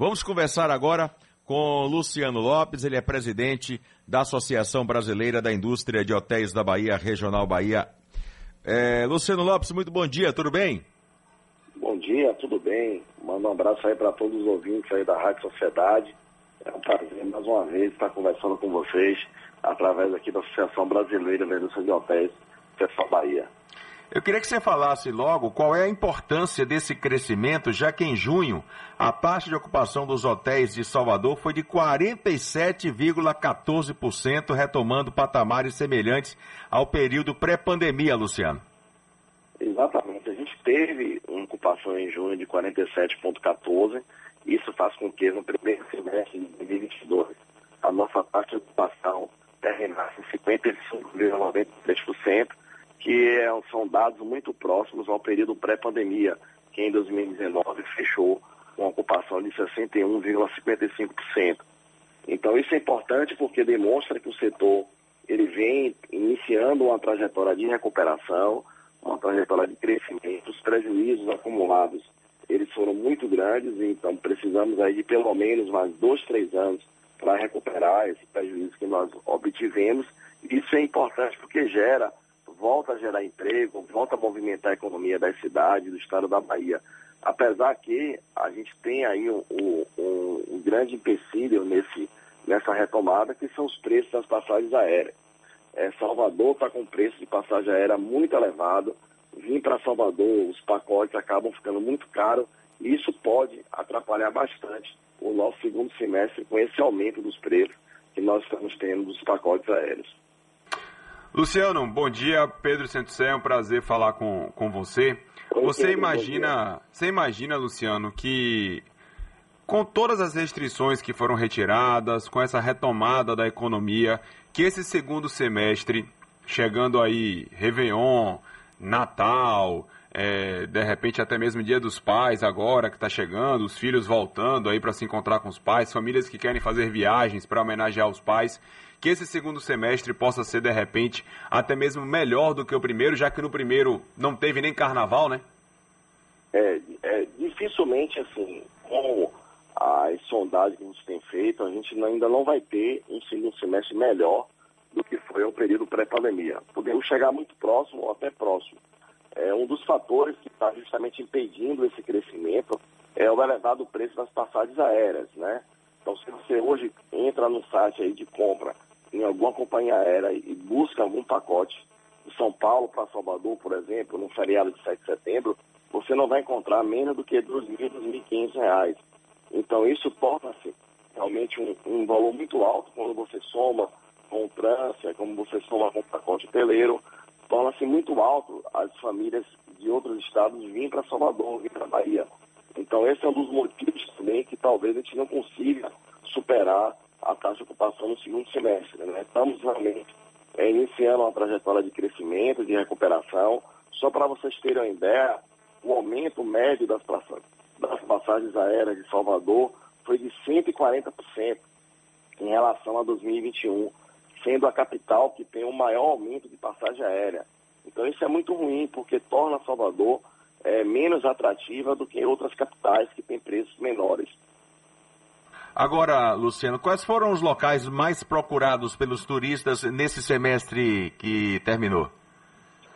Vamos conversar agora com Luciano Lopes, ele é presidente da Associação Brasileira da Indústria de Hotéis da Bahia, Regional Bahia. É, Luciano Lopes, muito bom dia, tudo bem? Bom dia, tudo bem. Manda um abraço aí para todos os ouvintes aí da Rádio Sociedade. É um prazer mais uma vez estar conversando com vocês através aqui da Associação Brasileira da Indústria de Hotéis, Pessoal Bahia. Eu queria que você falasse logo qual é a importância desse crescimento, já que em junho a taxa de ocupação dos hotéis de Salvador foi de 47,14%, retomando patamares semelhantes ao período pré-pandemia, Luciano. Exatamente. A gente teve uma ocupação em junho de 47,14%. Isso faz com que no primeiro semestre de 2022 a nossa taxa de ocupação terminasse em 55,93% que é, são dados muito próximos ao período pré-pandemia, que em 2019 fechou com ocupação de 61,55%. Então isso é importante porque demonstra que o setor ele vem iniciando uma trajetória de recuperação, uma trajetória de crescimento. Os prejuízos acumulados eles foram muito grandes, então precisamos aí de pelo menos mais dois, três anos para recuperar esse prejuízo que nós obtivemos. Isso é importante porque gera volta a gerar emprego, volta a movimentar a economia das cidades, do estado da Bahia. Apesar que a gente tem aí um, um, um grande empecilho nesse, nessa retomada, que são os preços das passagens aéreas. É, Salvador está com preço de passagem aérea muito elevado. Vim para Salvador, os pacotes acabam ficando muito caros e isso pode atrapalhar bastante o nosso segundo semestre com esse aumento dos preços que nós estamos tendo dos pacotes aéreos. Luciano, bom dia. Pedro Santos, é um prazer falar com, com você. Você imagina, você imagina, Luciano, que com todas as restrições que foram retiradas, com essa retomada da economia, que esse segundo semestre, chegando aí Réveillon, Natal, é, de repente até mesmo Dia dos Pais agora que está chegando, os filhos voltando aí para se encontrar com os pais, famílias que querem fazer viagens para homenagear os pais que esse segundo semestre possa ser, de repente, até mesmo melhor do que o primeiro, já que no primeiro não teve nem carnaval, né? É, é dificilmente, assim, com as sondagens que a gente tem feito, a gente ainda não vai ter um segundo semestre melhor do que foi o período pré-pandemia. Podemos chegar muito próximo ou até próximo. É, um dos fatores que está justamente impedindo esse crescimento é o elevado preço das passagens aéreas, né? Então, se você hoje entra no site aí de compra em alguma companhia aérea e busca algum pacote de São Paulo para Salvador, por exemplo, no feriado de 7 de setembro, você não vai encontrar menos do que R$ 2.000, R$ 2.500. Então, isso torna-se realmente um, um, valor muito alto quando você soma com o trânsito, como você soma com o pacote hoteleiro, torna-se muito alto as famílias de outros estados virem para Salvador, virem para Bahia. Então, esse é um dos motivos também que talvez a gente não consiga superar a taxa de ocupação no segundo semestre. Né? Estamos realmente é, iniciando uma trajetória de crescimento, de recuperação. Só para vocês terem uma ideia, o aumento médio das, das passagens aéreas de Salvador foi de 140% em relação a 2021, sendo a capital que tem o maior aumento de passagem aérea. Então isso é muito ruim, porque torna Salvador é, menos atrativa do que outras capitais que têm preços menores. Agora, Luciano, quais foram os locais mais procurados pelos turistas nesse semestre que terminou?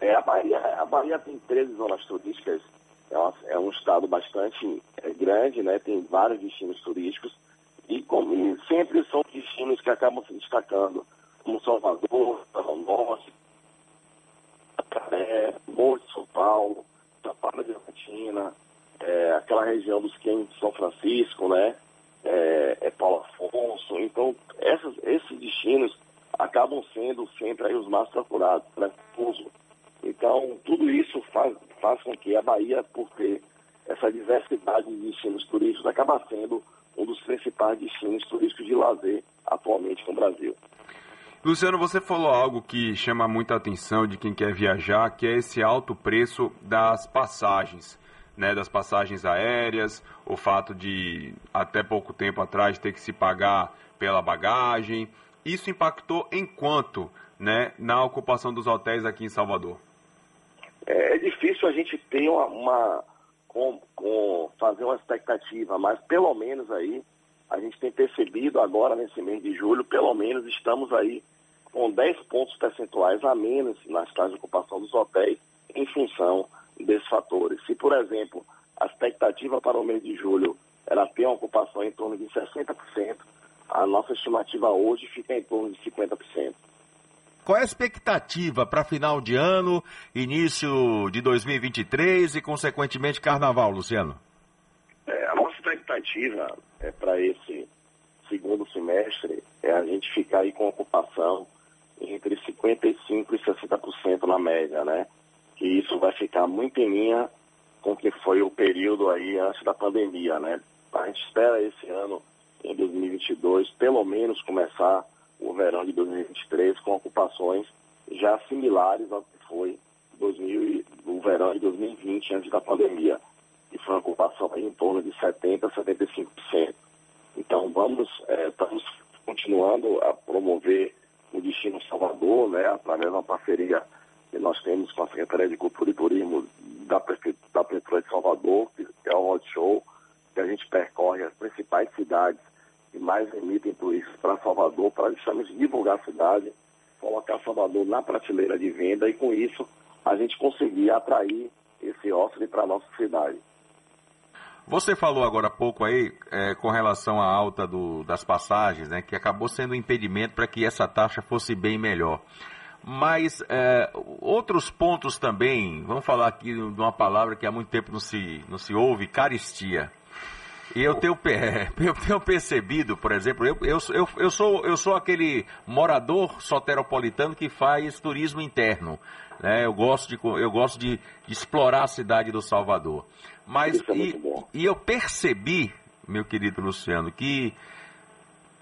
É, a, Bahia, a Bahia tem 13 zonas turísticas, é, uma, é um estado bastante é, grande, né? tem vários destinos turísticos, e, como, e sempre são destinos que acabam se destacando, como Salvador, São Norte, é, Morro de São Paulo, Chapada de Argentina, é, aquela região dos Quênios de São Francisco, né? é, é Paulo Afonso. Então, essas, esses destinos acabam sendo sempre aí os mais procurados, né? Então, tudo isso faz, faz com que a Bahia, por ter essa diversidade de destinos turísticos, acaba sendo um dos principais destinos turísticos de lazer atualmente no Brasil. Luciano, você falou algo que chama muita atenção de quem quer viajar, que é esse alto preço das passagens né, das passagens aéreas, o fato de até pouco tempo atrás ter que se pagar pela bagagem. Isso impactou em quanto né, na ocupação dos hotéis aqui em Salvador? É, é difícil a gente ter uma, uma com, com fazer uma expectativa, mas pelo menos aí a gente tem percebido agora nesse mês de julho, pelo menos estamos aí com 10 pontos percentuais a menos nas taxas de ocupação dos hotéis em função desses fatores. Se, por exemplo, a expectativa para o mês de julho era ter uma ocupação em torno de 60%, a nossa estimativa hoje fica em torno de 50%. Qual é a expectativa para final de ano, início de 2023 e, consequentemente, carnaval, Luciano? É, a nossa expectativa é para esse segundo semestre é a gente ficar aí com ocupação 55% e 60% na média, né? Que isso vai ficar muito em linha com o que foi o período aí antes da pandemia, né? A gente espera esse ano, em 2022, pelo menos começar o verão de 2023 com ocupações já similares ao que foi 2000, o verão de 2020, antes da pandemia, que foi uma ocupação em torno de 70% a 75%. Então, vamos, é, estamos continuando a promover Destino Salvador, né, através de uma parceria que nós temos com a Secretaria de Cultura e Turismo da, da Prefeitura de Salvador, que é o Roadshow, que a gente percorre as principais cidades que mais emitem turistas para Salvador, para justamente divulgar a cidade, colocar Salvador na prateleira de venda e com isso a gente conseguir atrair esse hóspede para a nossa cidade. Você falou agora há pouco aí é, com relação à alta do, das passagens, né, que acabou sendo um impedimento para que essa taxa fosse bem melhor. Mas é, outros pontos também, vamos falar aqui de uma palavra que há muito tempo não se, não se ouve, caristia. E eu tenho, eu tenho percebido, por exemplo, eu, eu, eu, sou, eu sou aquele morador soteropolitano que faz turismo interno. Né? Eu gosto, de, eu gosto de, de explorar a cidade do Salvador. Mas é e, e eu percebi, meu querido Luciano, que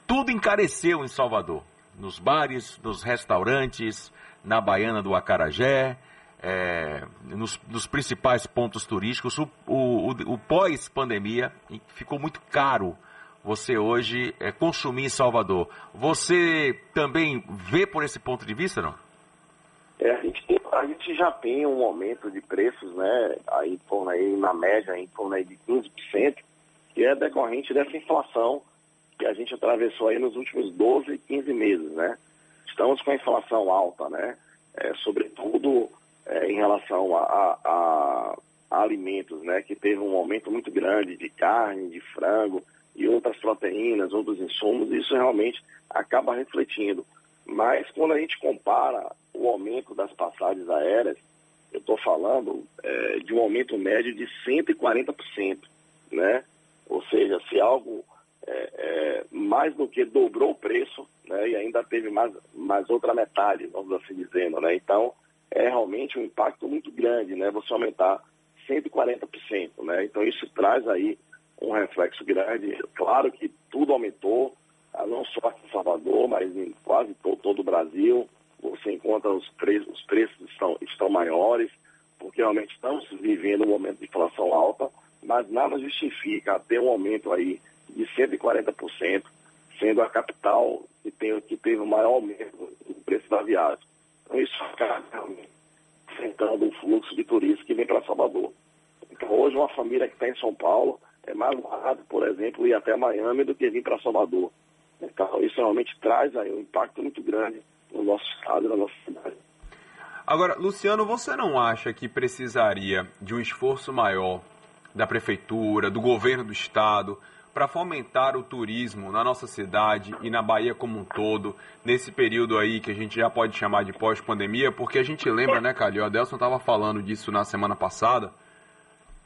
tudo encareceu em Salvador. Nos bares, nos restaurantes, na Baiana do Acarajé, é, nos, nos, principais pontos turísticos. O, o, o pós-pandemia ficou muito caro você hoje é, consumir em Salvador. Você também vê por esse ponto de vista, não? É, a, gente tem, a gente já tem um aumento de preços, né, aí, por aí na média, em torno aí de 15%, que é decorrente dessa inflação que a gente atravessou aí nos últimos 12, 15 meses, né? Estamos com a inflação alta, né? É, sobretudo é, em relação a, a, a, alimentos, né, que teve um aumento muito grande de carne, de frango e outras proteínas, outros insumos, isso realmente acaba refletindo. Mas quando a gente compara o aumento das passagens aéreas, eu estou falando é, de um aumento médio de 140%, né? Ou seja, se algo é, é, mais do que dobrou o preço, né? E ainda teve mais, mais outra metade, vamos assim dizendo, né? Então, é realmente um impacto muito grande, né? Você aumentar 140%, né? Então isso traz aí um reflexo grande. Claro que tudo aumentou, não só aqui em Salvador, mas em quase todo, todo o Brasil. Você encontra os preços, os preços estão, estão maiores, porque realmente estamos vivendo um momento de inflação alta, mas nada justifica ter um aumento aí de 140%, sendo a capital que, tem, que teve o maior aumento no preço da viagem. Então isso acaba enfrentando o fluxo de turistas que vem para Salvador. Então hoje uma família que está em São Paulo é mais barato, por exemplo, ir até Miami do que vir para Salvador. Então isso realmente traz aí um impacto muito grande no nosso estado e na nossa cidade. Agora, Luciano, você não acha que precisaria de um esforço maior da prefeitura, do governo do estado, para fomentar o turismo na nossa cidade e na Bahia como um todo, nesse período aí que a gente já pode chamar de pós-pandemia, porque a gente lembra, né, Calil? O Adelson estava falando disso na semana passada,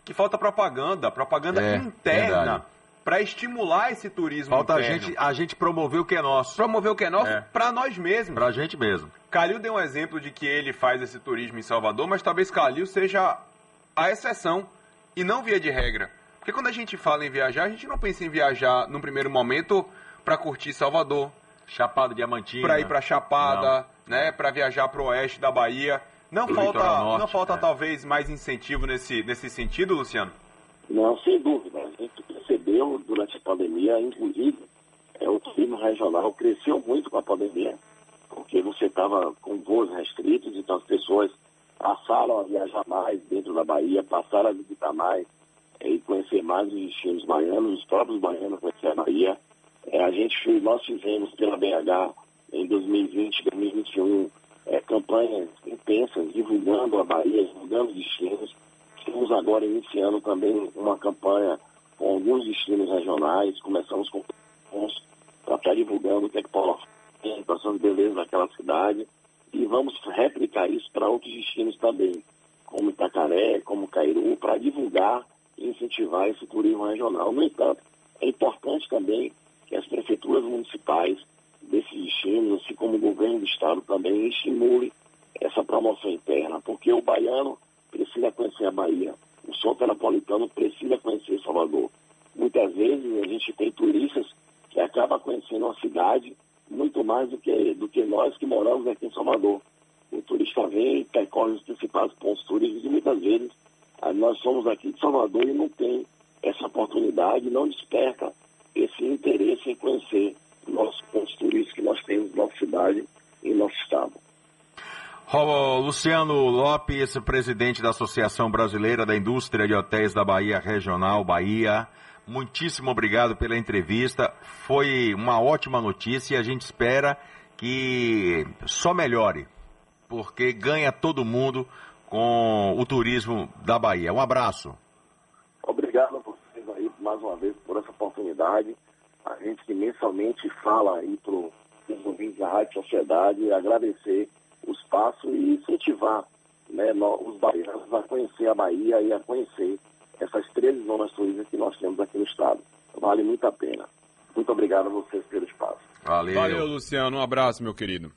que falta propaganda, propaganda é, interna. Para estimular esse turismo Falta interno. a gente, a gente promover o que é nosso. Promover o que é nosso é. para nós mesmos. Para a gente mesmo. Calil deu um exemplo de que ele faz esse turismo em Salvador, mas talvez Calil seja a exceção e não via de regra. Porque quando a gente fala em viajar, a gente não pensa em viajar num primeiro momento para curtir Salvador, Chapada Diamantina, para ir para Chapada, não. né, para viajar para o oeste da Bahia. Não falta, norte, não falta é. talvez mais incentivo nesse nesse sentido, Luciano? Não, sem dúvida. Percebeu durante a pandemia, inclusive, é, o turismo regional cresceu muito com a pandemia, porque você estava com voos restritos, então as pessoas passaram a viajar mais dentro da Bahia, passaram a visitar mais é, e conhecer mais os destinos baianos, os próprios baianos conhecer a Bahia. É, a gente, nós fizemos pela BH em 2020, 2021, é, campanhas intensas divulgando a Bahia, divulgando os destinos. Estamos agora iniciando também uma campanha alguns destinos regionais. Começamos com para estar divulgando o que é que Paulo tem, a situação de beleza daquela cidade. E vamos replicar isso para outros destinos também, como Itacaré, como Cairu, para divulgar e incentivar esse turismo regional. No entanto, é importante também que as prefeituras municipais desses destinos, assim como o governo do estado também, estimule essa promoção interna, porque o baiano precisa conhecer a Bahia, o soteropolitano precisa conhecer Salvador. A gente tem turistas que acabam conhecendo a cidade muito mais do que, do que nós que moramos aqui em Salvador. O turista vem, percorre os principais pontos turísticos e muitas vezes ah, nós somos aqui de Salvador e não tem essa oportunidade, não desperta esse interesse em conhecer nossos pontos turísticos que nós temos nossa cidade. Luciano Lopes, presidente da Associação Brasileira da Indústria de Hotéis da Bahia Regional, Bahia. Muitíssimo obrigado pela entrevista. Foi uma ótima notícia e a gente espera que só melhore, porque ganha todo mundo com o turismo da Bahia. Um abraço. Obrigado a vocês aí mais uma vez por essa oportunidade a gente que mensalmente fala aí para os ouvintes da Rádio Sociedade, agradecer o espaço e incentivar né, os baianos a conhecer a Bahia e a conhecer essas 13 zonas turísticas que nós temos aqui no estado. Vale muito a pena. Muito obrigado a vocês pelo espaço. Valeu. Valeu, Luciano. Um abraço, meu querido.